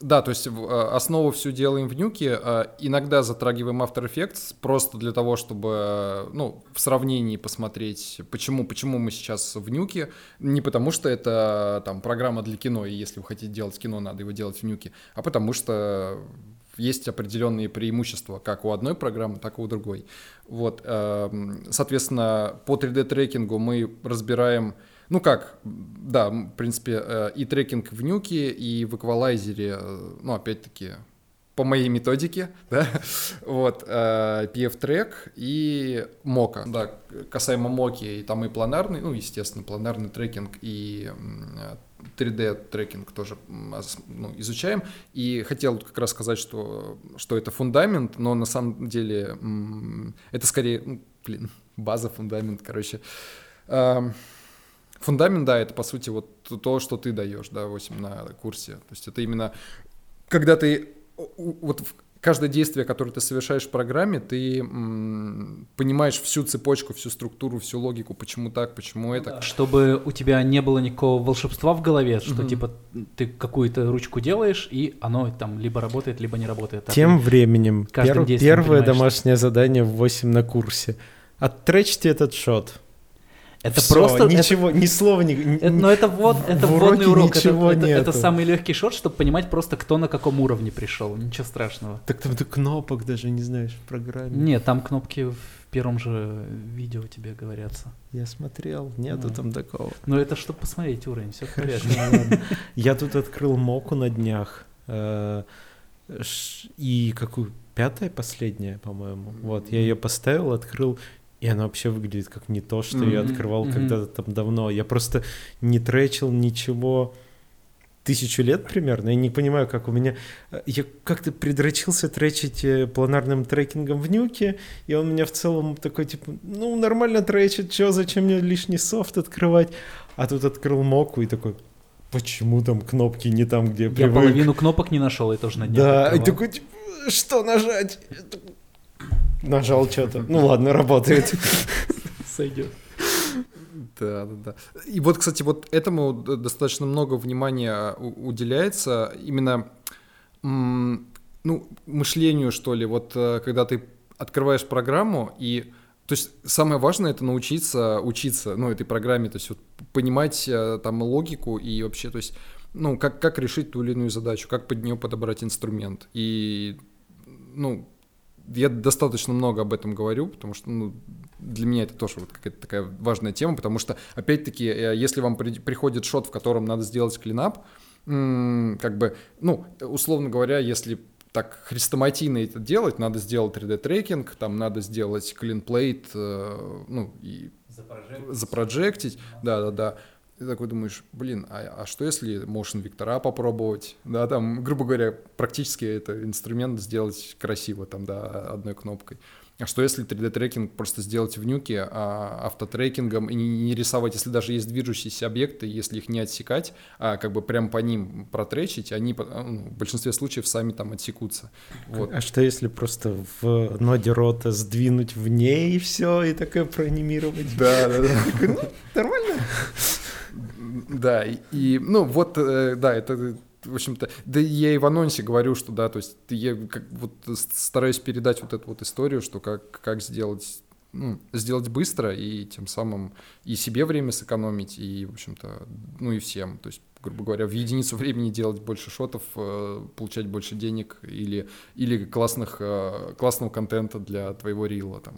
Да, то есть а, основу всю делаем в нюке, а, иногда затрагиваем After Effects просто для того, чтобы ну, в сравнении посмотреть, почему, почему мы сейчас в нюке, не потому что это там программа для кино, и если вы хотите делать кино, надо его делать в нюке, а потому что есть определенные преимущества как у одной программы, так и у другой. Вот, соответственно, по 3D-трекингу мы разбираем ну как, да, в принципе, э, и трекинг в нюке, и в эквалайзере, э, ну, опять-таки, по моей методике, да, вот, э, PF-трек и мока, да, касаемо моки, там и планарный, ну, естественно, планарный трекинг и 3D-трекинг тоже ну, изучаем. И хотел как раз сказать, что, что это фундамент, но на самом деле это скорее, ну, блин, база, фундамент, короче. Фундамент, да, это по сути вот то, что ты даешь, да, 8 на курсе. То есть это именно, когда ты вот каждое действие, которое ты совершаешь в программе, ты м, понимаешь всю цепочку, всю структуру, всю логику, почему так, почему это. Чтобы у тебя не было никакого волшебства в голове, что угу. типа ты какую-то ручку делаешь, и оно там либо работает, либо не работает. Тем временем пер- первое домашнее задание в 8 на курсе Оттречьте этот шот. Это Всё, просто... Ничего, это, ни слова не... это- но это вот, это в вводный урок. Это, это- это самый легкий шот, чтобы понимать просто, кто на каком уровне пришел. Ничего страшного. Так там ты кнопок даже не знаешь в программе. Нет, там кнопки в первом же видео тебе говорятся. Я смотрел, нету Ну. там такого. Но это чтобы посмотреть уровень, все в Хорошо. Я тут открыл моку на днях. э, И какую? Пятая, последняя, по-моему. Вот, я ее поставил, открыл, и она вообще выглядит как не то, что я Мгм, открывал мгм. когда-то там давно. Я просто не тречил ничего тысячу лет примерно. Я не понимаю, как у меня... э, Я как-то предрочился тречить э, планарным трекингом в нюке, и он у меня в целом такой, типа, ну, нормально тречит, чё, зачем мне лишний софт открывать? А тут открыл моку и такой, почему там кнопки не там, где я Я привык? половину кнопок не нашел, я тоже на днях Да, и открывал. такой, типа, что нажать? Нажал что-то. Ну ладно, работает. Сойдет. Да, да, да. И вот, кстати, вот этому достаточно много внимания у- уделяется именно, ну, мышлению, что ли, вот э, когда ты открываешь программу и то есть самое важное это научиться учиться, ну, этой программе, то есть вот понимать э, там логику и вообще, то есть, ну, как, как решить ту или иную задачу, как под нее подобрать инструмент. И, ну, я достаточно много об этом говорю, потому что ну, для меня это тоже вот какая-то такая важная тема, потому что, опять-таки, э, если вам при- приходит шот, в котором надо сделать клинап, как бы, ну, условно говоря, если так хрестоматийно это делать, надо сделать 3D-трекинг, там надо сделать клинплейт, э, ну, и запроджектить, да-да-да. Ты такой думаешь, блин, а, а что если motion вектора попробовать? Да, там, грубо говоря, практически это инструмент сделать красиво, там, да, одной кнопкой. А что если 3D-трекинг просто сделать в нюке а, автотрекингом и не, не рисовать, если даже есть движущиеся объекты, если их не отсекать, а как бы прям по ним протречить, они ну, в большинстве случаев сами там отсекутся. Вот. А что если просто в ноде рота сдвинуть в ней и все, и такое проанимировать? Да, да, да. Нормально? Да, и, ну вот, э, да, это, в общем-то, да я и в анонсе говорю, что, да, то есть я как, вот стараюсь передать вот эту вот историю, что как, как сделать, ну, сделать быстро и тем самым и себе время сэкономить, и, в общем-то, ну и всем, то есть грубо говоря, в единицу времени делать больше шотов, э, получать больше денег или, или классных, э, классного контента для твоего рила, там,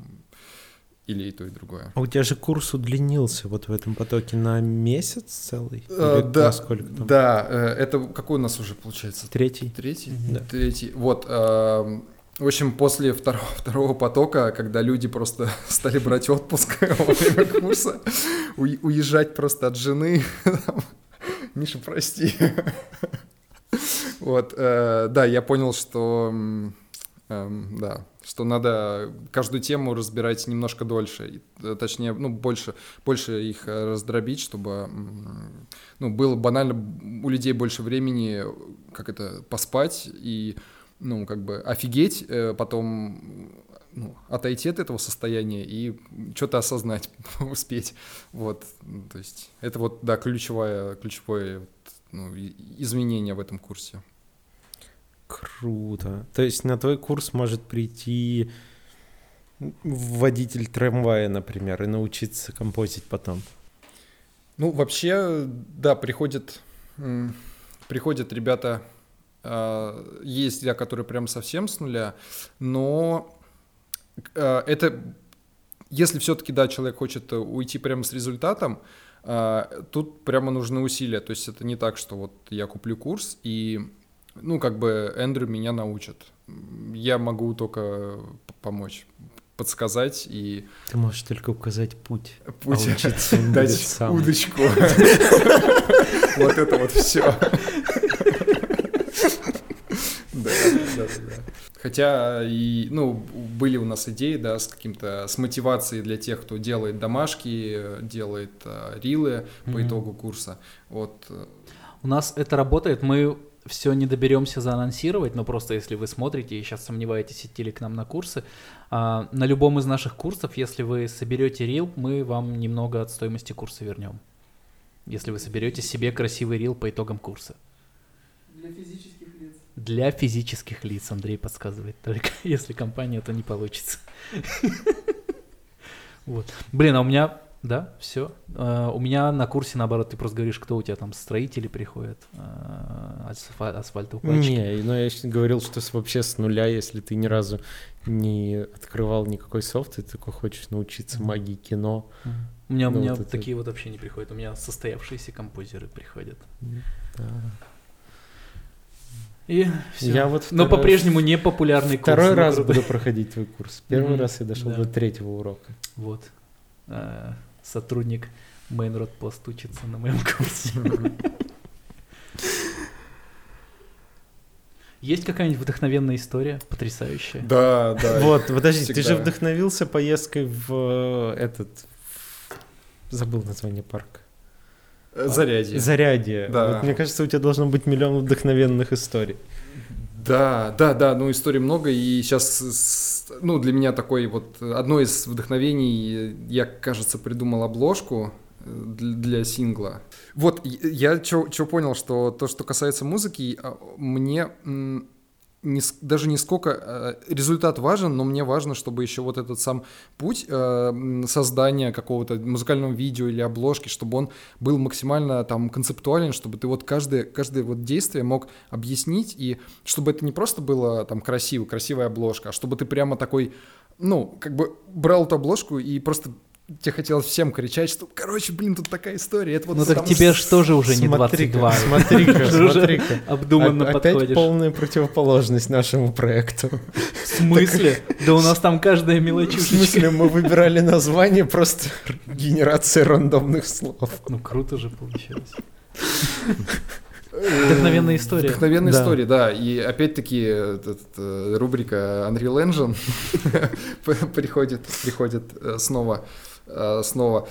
или и то, и другое. А у тебя же курс удлинился вот в этом потоке на месяц целый? Или да, сколько там? Да, э, это какой у нас уже получается? Третий? Третий? Да. Третий. Вот. эм, В общем, после второго, второго потока, когда люди просто стали брать отпуск во время курса, уезжать просто от жены, Миша, прости. Вот, э, да, я понял, что, эм, да, что надо каждую тему разбирать немножко дольше, э, точнее, ну, больше, больше их э, раздробить, чтобы, ну, было банально у людей больше времени, как это, поспать и, ну, как бы офигеть, э, потом ну, отойти от этого состояния и что-то осознать, успеть. Вот, ну, то есть это вот, да, ключевое, ключевое ну, изменение в этом курсе. Круто. То есть на твой курс может прийти водитель трамвая, например, и научиться композить потом. Ну, вообще, да, приходят, приходят ребята, а, есть, да, которые прям совсем с нуля, но а, это, если все-таки, да, человек хочет э, уйти прямо с результатом, а, тут прямо нужны усилия, то есть это не так, что вот я куплю курс и, ну, как бы Эндрю меня научит. Я могу только помочь, подсказать и Ты можешь только указать путь. путь А учиться он будет дать сам. удочку. Вот это вот все. Да, да, да. Хотя и, ну, были у нас идеи, да, с каким-то, с мотивацией для тех, кто делает домашки, делает э, рилы по Мгм. итогу курса. Вот, э, У нас это работает, мы все не доберемся заанонсировать, но просто если вы смотрите и сейчас сомневаетесь, идти ли к нам на курсы, а, на любом из наших курсов, если вы соберете рил, мы вам немного от стоимости курса вернем. Если вы соберете себе красивый рил по итогам курса. Для физических лиц. Для физических лиц, Андрей подсказывает, только если компания, то не получится. Вот. Блин, а у меня да, все. Uh, у меня на курсе, наоборот, ты просто говоришь, кто у тебя там, строители приходят, асфаль, асфальтоукладчики. Не, но я говорил, что вообще с нуля, если ты ни разу не открывал никакой софт, ты такой хочешь научиться магии кино. У меня, ну, у меня вот это... такие вот вообще не приходят, у меня состоявшиеся композеры приходят. Да. И все. Я вот Но по-прежнему не популярный курс. Второй раз буду проходить твой курс. Первый раз я дошел до третьего урока. Вот. Сотрудник Mainroad Post учится на моем курсе. Есть какая-нибудь вдохновенная история, потрясающая? Да, да. Вот, подожди, всегда. ты же вдохновился поездкой в э, этот... Забыл название парка. Э, Зарядье. Зарядье. Да. Вот, мне кажется, у тебя должно быть миллион вдохновенных историй. Да, да, да, ну историй много, и сейчас, ну, для меня такой вот, одно из вдохновений, я, кажется, придумал обложку э, для, сингла. Вот, я что понял, что то, что касается музыки, а, мне не, даже не сколько э, результат важен, но мне важно, чтобы еще вот этот сам путь э, создания какого-то музыкального видео или обложки, чтобы он был максимально там концептуален, чтобы ты вот каждое, каждое вот действие мог объяснить, и чтобы это не просто было там красиво, красивая обложка, а чтобы ты прямо такой, ну, как бы брал эту обложку и просто тебе хотелось всем кричать, что, короче, блин, тут такая история. Это вот ну так тебе же тоже уже не 22. Смотри-ка, смотри-ка. Обдуманно подходишь. Опять полная противоположность нашему проекту. В смысле? Да у нас там каждая мелочушечка. В смысле, мы выбирали название, просто генерация рандомных слов. Ну круто же получилось. Вдохновенная история. Вдохновенная да. история, да. И опять-таки э, рубрика Unreal Engine приходит, приходит э, снова Э, снова.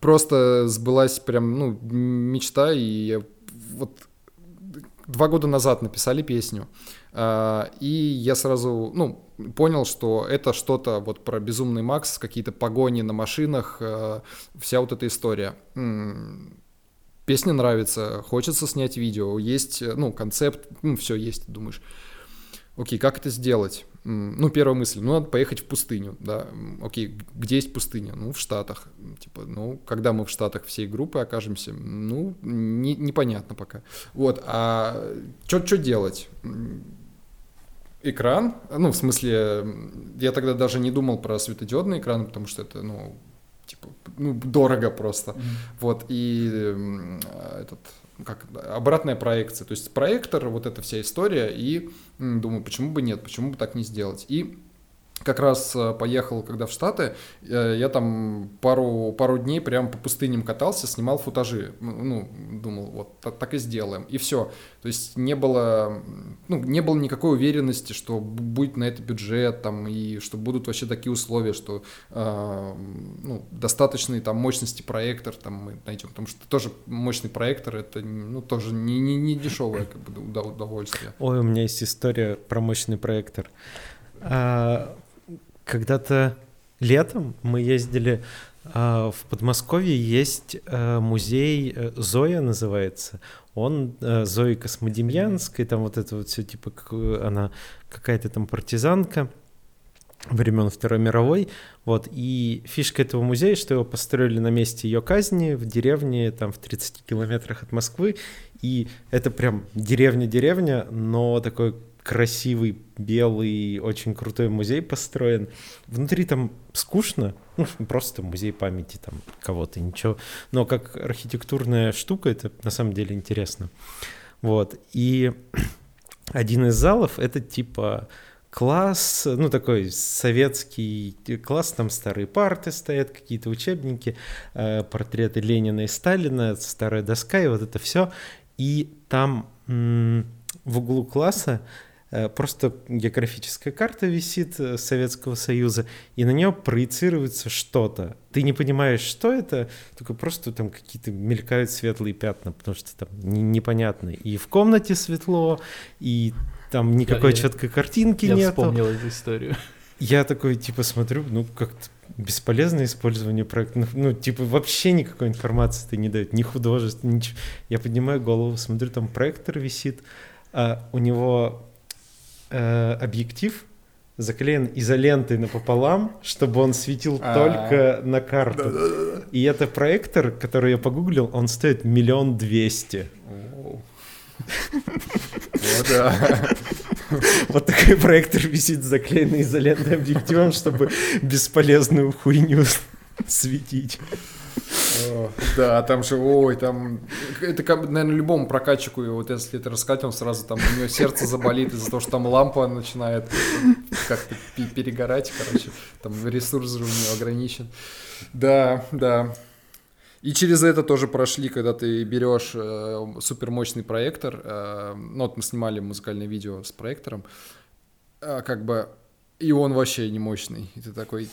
Просто сбылась прям, ну, мечта, и вот два года назад написали песню, э, и я сразу, ну, понял, что это что-то вот про безумный Макс, какие-то погони на машинах, э, вся вот эта история. Песня нравится, хочется снять видео, есть, ну, концепт, ну, все есть, думаешь, окей, как это сделать? Ну, первая мысль, ну, надо поехать в пустыню, да, окей, где есть пустыня? Ну, в Штатах, типа, ну, когда мы в Штатах всей группы окажемся, ну, не, непонятно пока. Вот, а что делать? Экран, ну, в смысле, я тогда даже не думал про светодиодный экран, потому что это, ну, типа, ну, дорого просто, mm-hmm. вот, и э, этот как обратная проекция. То есть проектор, вот эта вся история, и думаю, почему бы нет, почему бы так не сделать. И как раз э, поехал, когда в Штаты, э, я там пару, пару дней прям по пустыням катался, снимал футажи. Ну, думал, вот так, так и сделаем. И все. То есть не было, ну, не было никакой уверенности, что будет на это бюджет, там, и что будут вообще такие условия, что э, ну, достаточные там мощности проектор там мы найдем. Потому что тоже мощный проектор, это ну, тоже не, не, не дешевое как бы, удовольствие. Ой, у меня есть история про мощный проектор. А, когда-то летом мы ездили а, в Подмосковье есть а, музей э, Зоя называется. Он а, Зои Космодемьянской, там вот это вот все типа она какая-то там партизанка времен Второй мировой. Вот. И фишка этого музея, что его построили на месте ее казни в деревне, там в 30 километрах от Москвы. И это прям деревня-деревня, но такой красивый, белый, очень крутой музей построен. Внутри там скучно, ну, просто музей памяти там кого-то, ничего. Но как архитектурная штука это на самом деле интересно. Вот. И один из залов — это типа класс, ну, такой советский класс, там старые парты стоят, какие-то учебники, э, портреты Ленина и Сталина, старая доска, и вот это все. И там в углу класса просто географическая карта висит э, Советского Союза, и на нее проецируется что-то. Ты не понимаешь, что это, только просто там какие-то мелькают светлые пятна, потому что там непонятно. И в комнате светло, и там никакой я, четкой картинки нет. Я вспомнил эту историю. Я такой, типа, смотрю, ну, как-то бесполезное использование проектов. Ну, типа, вообще никакой информации ты не дает, ни художества, ничего. Я поднимаю голову, смотрю, там проектор висит, а у него э, объектив заклеен изолентой напополам, чтобы он светил А-а-а. только на карту. Да-да-да. И это проектор, который я погуглил, он стоит миллион двести. Вот такой проектор висит заклеенный изолентой объективом, чтобы бесполезную хуйню светить. Да, там же, ой, там, это, наверное, любому прокатчику, вот если это раскатим, сразу там у него сердце заболит из-за того, что там лампа начинает как-то перегорать, короче, там ресурс же у него ограничен. Да, да. И через это тоже прошли, когда ты берешь э, супермощный проектор, э, ну вот мы снимали музыкальное видео с проектором, э, как бы, и он вообще не мощный. И ты такой,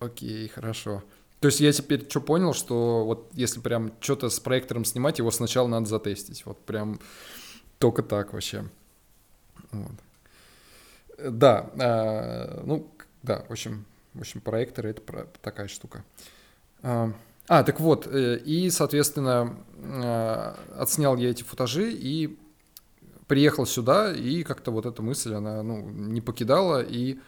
окей, хорошо. То есть я теперь что понял, что вот если прям что-то с проектором снимать, его сначала надо затестить. Вот прям только так вообще. Вот. Да, а, ну, да, в общем, в общем, проекторы — это такая штука. А, а, так вот, э, и, соответственно, а, отснял я эти футажи и приехал сюда, и как-то вот эта мысль, она, ну, не покидала, и...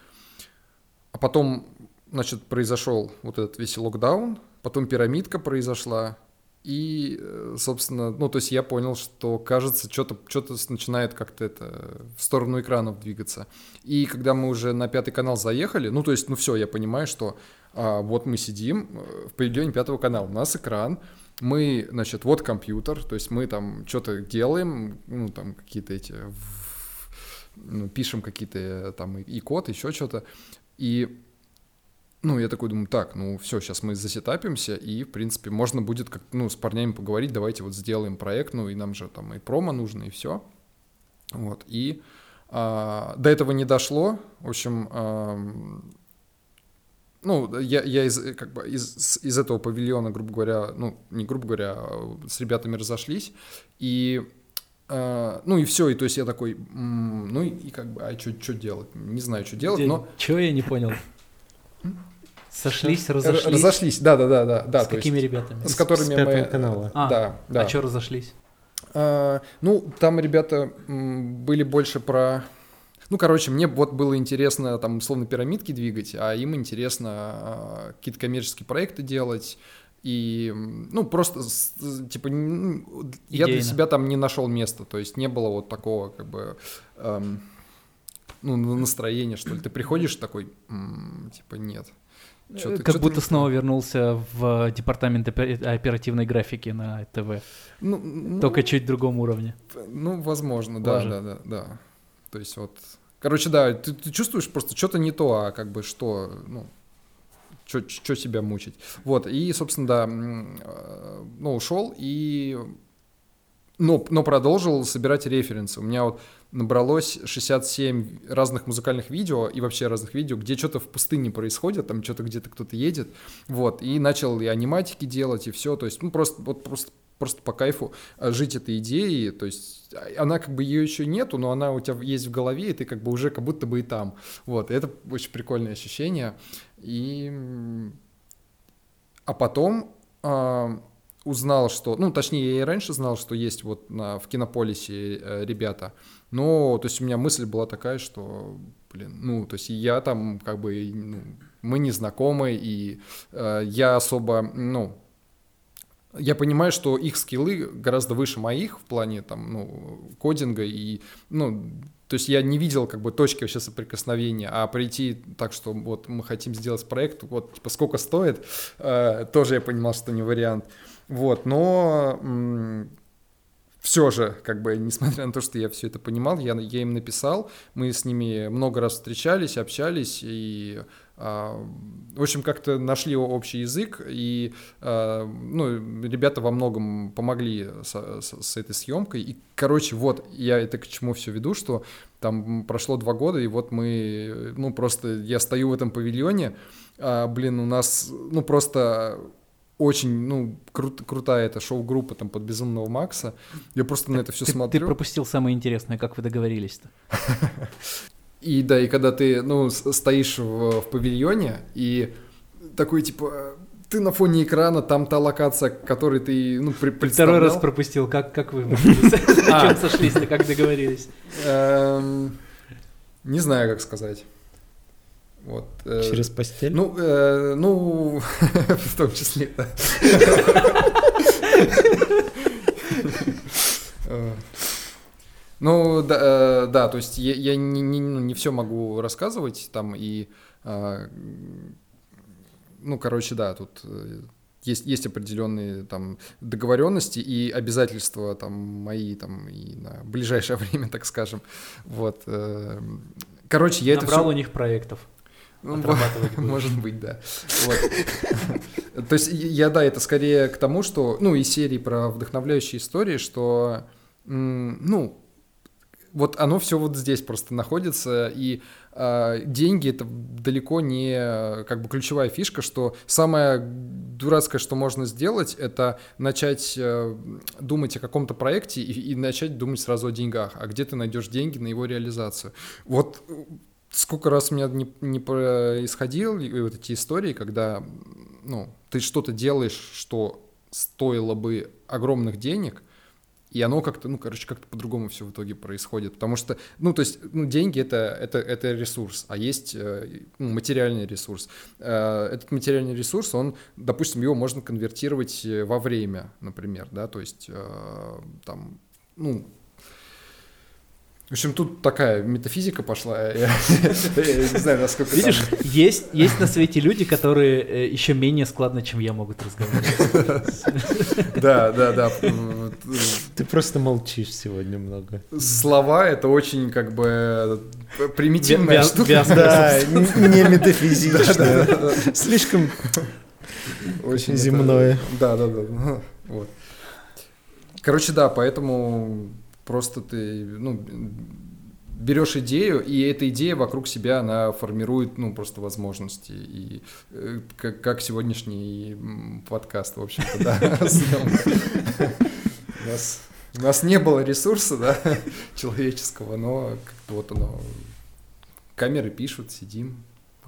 А потом значит, произошел вот этот весь локдаун, потом пирамидка произошла, и, э, собственно, ну, то есть я понял, что, кажется, что-то что начинает как-то это в сторону экранов двигаться. И когда мы уже на пятый канал заехали, ну, то есть, ну, все, я понимаю, что а, вот мы сидим э, в павильоне пятого канала, у нас экран, мы, значит, вот компьютер, то есть мы там что-то делаем, ну, там какие-то эти, ну, пишем какие-то э, там и код, еще что-то, и ну, я такой думаю, так, ну, все, сейчас мы засетапимся, и, в принципе, можно будет как ну, с парнями поговорить, давайте вот сделаем проект, ну, и нам же там и промо нужно, и все. Вот, и а, до этого не дошло, в общем, а, ну, я, я из, как бы из, из этого павильона, грубо говоря, ну, не грубо говоря, а с ребятами разошлись, и Uh, ну и все, и то есть я такой, ну и, и как бы, а что делать? Не знаю, что делать, но... Чего я не понял? Сошлись, разошлись. Разошлись, да, да, да, да. да с какими есть, ребятами? С которыми с мы. канала. А, да, да. А что разошлись? А, ну, там ребята были больше про. Ну, короче, мне вот было интересно там условно пирамидки двигать, а им интересно а, какие-то коммерческие проекты делать. И, ну, просто, типа, Идейно. я для себя там не нашел места, то есть не было вот такого, как бы, эм, ну, настроения, что ли. Ты приходишь такой, м-м, типа, нет. Что как будто снова вернулся в департамент оперативной графики на ТВ. Ну, ну, Только чуть в другом уровне. Ну, возможно, да, да, да, да. То есть вот... Короче, да, ты, ты чувствуешь просто что-то не то, а как бы что, ну, что себя мучить. Вот, и, собственно, да, э, ну, ушел и но, но продолжил собирать референсы. У меня вот набралось 67 разных музыкальных видео и вообще разных видео, где что-то в пустыне происходит, там что-то где-то кто-то едет, вот, и начал и аниматики делать, и все, то есть, ну, просто, вот, просто, просто по кайфу а, жить этой идеей, то есть, а, она как бы ее еще нету, но она у тебя есть в голове, и ты как бы уже как будто бы и там, вот, и это очень прикольное ощущение, и... А потом а, узнал, что, ну, точнее, я и раньше знал, что есть вот на, в Кинополисе э, ребята, но, то есть у меня мысль была такая, что, блин, ну, то есть я там как бы, ну, мы не знакомы, и э, я особо, ну, я понимаю, что их скиллы гораздо выше моих в плане там, ну, кодинга и, ну, то есть я не видел как бы точки вообще соприкосновения, а прийти так, что вот мы хотим сделать проект, вот типа сколько стоит, э, тоже я понимал, что не вариант. Вот, но все же, как бы, несмотря на то, что я все это понимал, я, я им написал, мы с ними много раз встречались, общались, и, э, в общем, как-то нашли общий язык, и, э, ну, ребята во многом помогли с, с, с этой съемкой, и, короче, вот, я это к чему все веду, что там прошло два года, и вот мы, ну, просто, я стою в этом павильоне, а, блин, у нас, ну, просто очень, ну, крут, крутая эта шоу-группа там под Безумного Макса. Я просто так на это все ты, смотрю. Ты пропустил самое интересное, как вы договорились-то. И да, и когда ты, ну, стоишь в, в павильоне, и такой, типа, ты на фоне экрана, там та локация, которой ты, ну, при, представлял. Второй раз пропустил, как, как вы чем сошлись-то, как договорились? Эм, Не знаю, как сказать. Вот, э, Через постель? Ну, э, ну, в том числе, да. Э, ну, да, э, да, то есть я, я не, не, ну, не все могу рассказывать там и, э, ну, короче, да, тут есть, есть определенные там договоренности и обязательства там мои там и на ближайшее время, так скажем. Вот. Короче, я Набрал это все... у них проектов. Ну, может быть, да. Вот. То есть я, да, это скорее к тому, что, ну, из серии про вдохновляющие истории, что, ну, вот оно все вот здесь просто находится, и э, деньги это далеко не как бы ключевая фишка, что самое дурацкое, что можно сделать, это начать э, думать о каком-то проекте и, и начать думать сразу о деньгах, а где ты найдешь деньги на его реализацию. Вот сколько раз у меня не, не происходило вот эти истории, когда ну, ты что-то делаешь, что стоило бы огромных денег, и оно как-то, ну, короче, как-то по-другому все в итоге происходит. Потому что, ну, то есть, ну, деньги это, это, это ресурс, а есть э, ну, материальный ресурс. Э, этот материальный ресурс, он, допустим, его можно конвертировать э, во время, например, да, то есть там, ну, в общем, тут такая метафизика пошла. Я, не знаю, насколько Видишь, есть, есть на свете люди, которые э, еще менее складно, чем я, могут разговаривать. Да, да, да. Ты просто молчишь сегодня много. Слова — это очень как бы примитивная штука. Да, не метафизичная. Слишком очень земное. Да, да, да. Вот. Короче, да, поэтому Просто ты, ну, берешь идею, и эта идея вокруг себя, она формирует, ну, просто возможности. И э, как, как сегодняшний подкаст, в общем-то, да, у нас, у нас не было ресурса, да, человеческого, но вот оно, камеры пишут, сидим,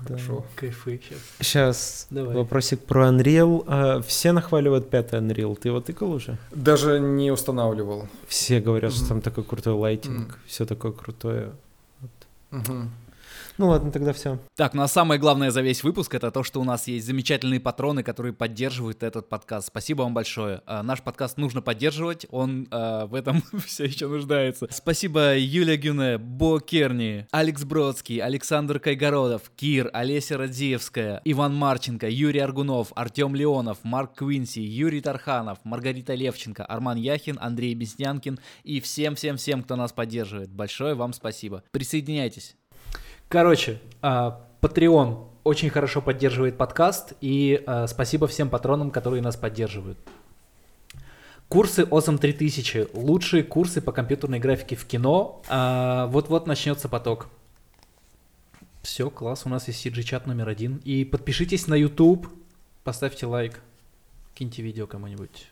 Хорошо. Кайфы сейчас. Сейчас Давай. вопросик про Unreal. А, все нахваливают пятый Unreal. Ты его тыкал уже? Даже не устанавливал. Все говорят, mm-hmm. что там такой крутой лайтинг, mm-hmm. все такое крутое. Вот. Mm-hmm. Ну ладно, тогда все. Так, ну а самое главное за весь выпуск это то, что у нас есть замечательные патроны, которые поддерживают этот подкаст. Спасибо вам большое. А, наш подкаст нужно поддерживать, он а, в этом все еще нуждается. Спасибо Юлия Гюне, Бо Керни, Алекс Бродский, Александр Кайгородов, Кир, Олеся Радзиевская, Иван Марченко, Юрий Аргунов, Артем Леонов, Марк Квинси, Юрий Тарханов, Маргарита Левченко, Арман Яхин, Андрей Беснянкин и всем-всем-всем, кто нас поддерживает. Большое вам спасибо. Присоединяйтесь. Короче, а, Patreon очень хорошо поддерживает подкаст, и э, спасибо всем патронам, которые нас поддерживают. Курсы OSM 3000, лучшие курсы по компьютерной графике в кино. Э, вот-вот начнется поток. Все, класс, у нас есть CG-чат номер один. И подпишитесь на YouTube, поставьте лайк, киньте видео кому-нибудь.